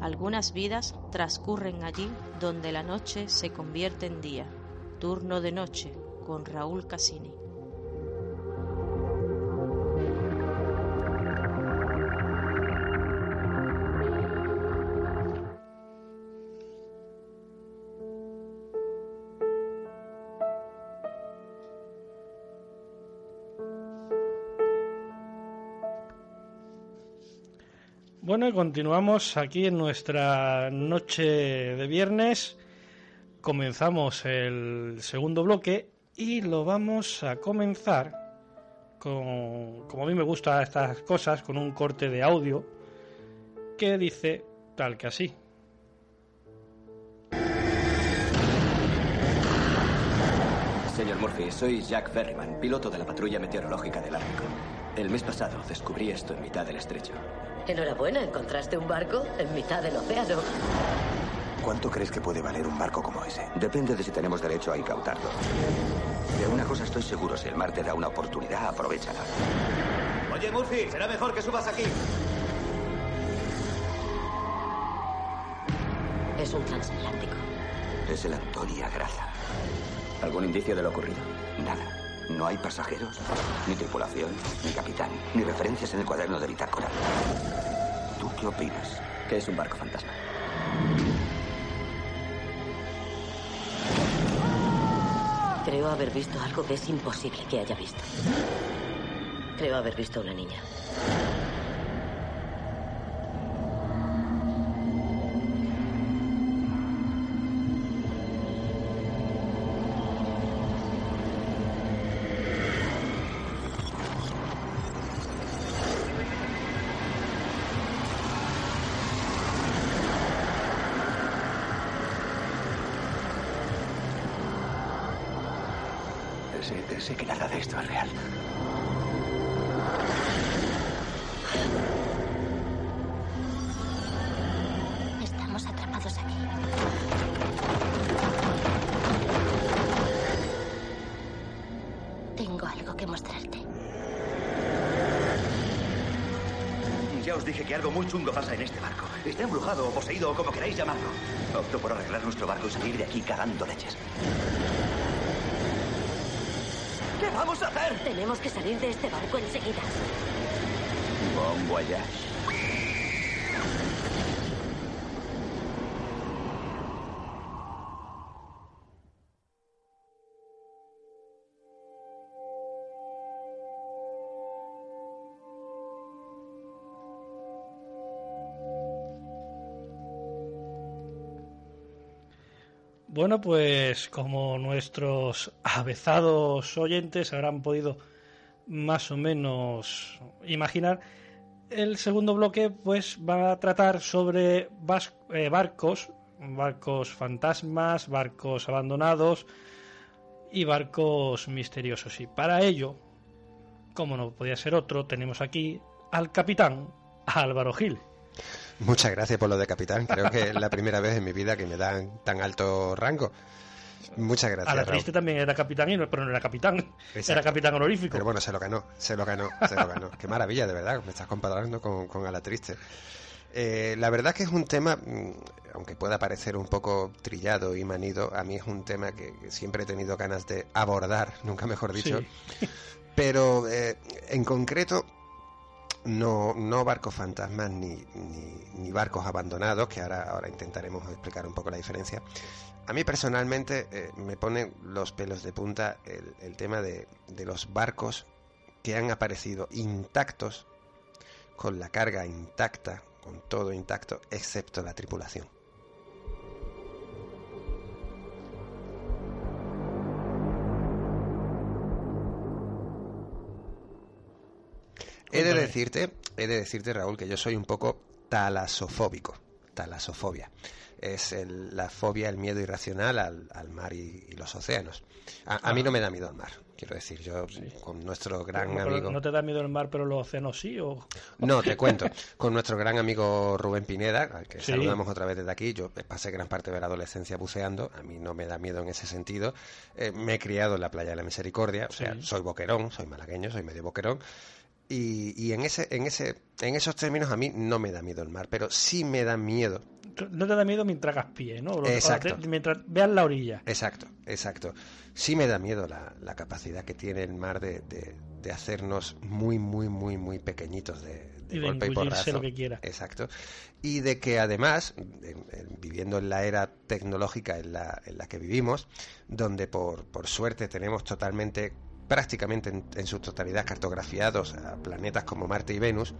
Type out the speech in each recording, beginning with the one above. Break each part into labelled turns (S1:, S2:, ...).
S1: Algunas vidas transcurren allí donde la noche se convierte en día. Turno de noche con Raúl Casini.
S2: Bueno, y continuamos aquí en nuestra noche de viernes. Comenzamos el segundo bloque y lo vamos a comenzar con, como a mí me gustan estas cosas, con un corte de audio que dice tal que así.
S3: Señor Murphy, soy Jack Ferryman, piloto de la patrulla meteorológica del Ártico. El mes pasado descubrí esto en mitad del estrecho.
S4: Enhorabuena, encontraste un barco en mitad del océano.
S5: ¿Cuánto crees que puede valer un barco como ese?
S3: Depende de si tenemos derecho a incautarlo. De una cosa estoy seguro, si el mar te da una oportunidad, aprovechala.
S6: Oye, Murphy, será mejor que subas aquí.
S4: Es un transatlántico.
S3: Es el Antonia Graza. ¿Algún indicio de lo ocurrido? Nada. No hay pasajeros, ni tripulación, ni capitán, ni referencias en el cuaderno de bitácora. ¿Tú qué opinas? Que es un barco fantasma.
S4: Creo haber visto algo que es imposible que haya visto. Creo haber visto a una niña.
S5: Sé, sé que nada de esto es real.
S7: Estamos atrapados aquí. Tengo algo que mostrarte.
S6: Ya os dije que algo muy chungo pasa en este barco. Está embrujado o poseído o como queráis llamarlo. Opto por arreglar nuestro barco y salir de aquí cagando leches. ¿Qué vamos a hacer?
S4: Tenemos que salir de este barco enseguida.
S3: Bon voyage.
S2: Bueno, pues como nuestros avezados oyentes habrán podido más o menos imaginar, el segundo bloque pues va a tratar sobre eh, barcos, barcos fantasmas, barcos abandonados y barcos misteriosos. Y para ello, como no podía ser otro, tenemos aquí al capitán Álvaro Gil.
S8: Muchas gracias por lo de capitán. Creo que es la primera vez en mi vida que me dan tan alto rango. Muchas gracias.
S2: A la
S8: Raúl.
S2: triste también era capitán, y no- pero no era capitán,
S8: Exacto.
S2: era capitán honorífico.
S8: Pero bueno, se lo ganó, se lo ganó, se lo ganó. Qué maravilla, de verdad, me estás comparando con, con a la triste. Eh, la verdad que es un tema, mm, aunque pueda parecer un poco trillado y manido, a mí es un tema que siempre he tenido ganas de abordar, nunca mejor dicho. Pero eh, en concreto, no, no barcos fantasmas ni, ni, ni barcos abandonados, que ahora, ahora intentaremos explicar un poco la diferencia. A mí personalmente eh, me pone los pelos de punta el, el tema de, de los barcos que han aparecido intactos, con la carga intacta, con todo intacto, excepto la tripulación. Decirte, he de decirte, Raúl, que yo soy un poco talasofóbico. Talasofobia. Es el- la fobia, el miedo irracional al, al mar y, y los océanos. A, a mí no me da miedo el mar, quiero decir. Yo, con nuestro gran
S2: pero
S8: amigo.
S2: ¿No te da miedo el mar, pero los océanos sí? O...
S8: No, te cuento. Con nuestro gran amigo Rubén Pineda, al que
S2: Sí.
S8: saludamos otra vez desde aquí, yo pasé gran parte de la adolescencia buceando, a mí no me da miedo en ese sentido. Eh, me he criado en la playa de la Misericordia, o sea,
S2: Sí.
S8: soy boquerón, soy malagueño, soy medio boquerón. Y, y en ese, en ese, en esos términos a mí no me da miedo el mar, pero sí me da miedo.
S2: No te da miedo mientras hagas pie, ¿no?
S8: Exacto.
S2: te- mientras veas la orilla.
S8: Exacto, exacto. Sí me da miedo la, la capacidad que tiene el mar de, de- de hacernos muy, muy, muy, muy pequeñitos de, de
S2: Y de
S8: golpe y porrazo.
S2: lo que quiera.
S8: Exacto. Y de que además, en- en- viviendo en la era tecnológica en la, en la que vivimos, donde por, por suerte tenemos totalmente, prácticamente en, en su totalidad cartografiados a planetas como Marte y Venus,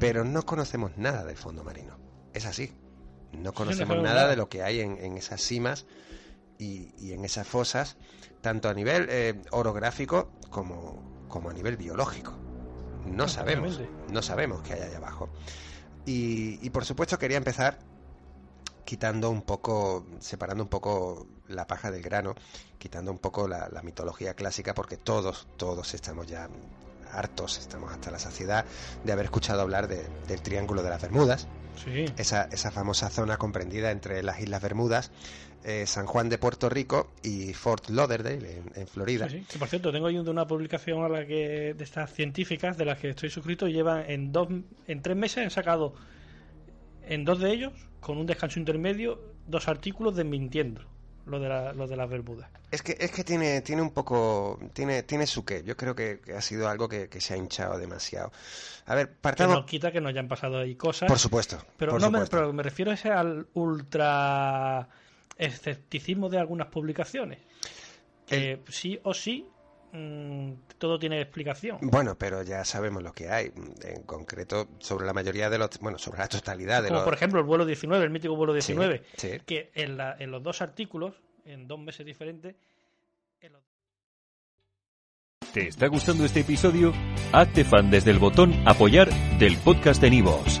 S8: pero no conocemos nada del fondo marino. Es así. No conocemos
S2: sabemos
S8: nada
S2: nada.
S8: de lo que hay en, en esas cimas y, y en esas fosas, tanto a nivel eh, orográfico como, como a nivel biológico. No sabemos,
S2: Efectivamente.
S8: no sabemos qué hay allá abajo. Y, y por supuesto quería empezar quitando un poco, separando un poco la paja del grano, quitando un poco la, la mitología clásica, porque todos, todos estamos ya hartos, estamos hasta la saciedad de haber escuchado hablar de- del Triángulo de las Bermudas,
S2: Sí.
S8: esa, esa famosa zona comprendida entre las Islas Bermudas, eh, San Juan de Puerto Rico y Fort Lauderdale en, en Florida.
S2: Sí, sí. Que, por cierto, tengo ahí una publicación a la que de estas científicas de las que estoy suscrito y llevan en dos en tres meses han sacado en dos de ellos con un descanso intermedio dos artículos desmintiendo lo de la, lo de las Bermudas.
S8: Es que, es que tiene, tiene un poco, tiene, tiene su qué. Yo creo que, que ha sido algo que, que se ha hinchado demasiado. A ver,
S2: Que
S8: partamos.
S2: no quita que no hayan pasado ahí cosas.
S8: Por supuesto.
S2: Pero
S8: por
S2: no me, pero me refiero ese al ultra escepticismo de algunas publicaciones. Que sí o sí todo tiene explicación.
S8: Bueno, pero ya sabemos lo que hay. En concreto, sobre la mayoría de los. Bueno, sobre la totalidad de
S2: Como
S8: los.
S2: por ejemplo el vuelo 19, el mítico vuelo 19,
S8: sí.
S2: que en, la- en los dos artículos, en dos meses diferentes, en los-
S9: ¿Te está gustando este episodio? Hazte fan desde el botón Apoyar del podcast de Nivos.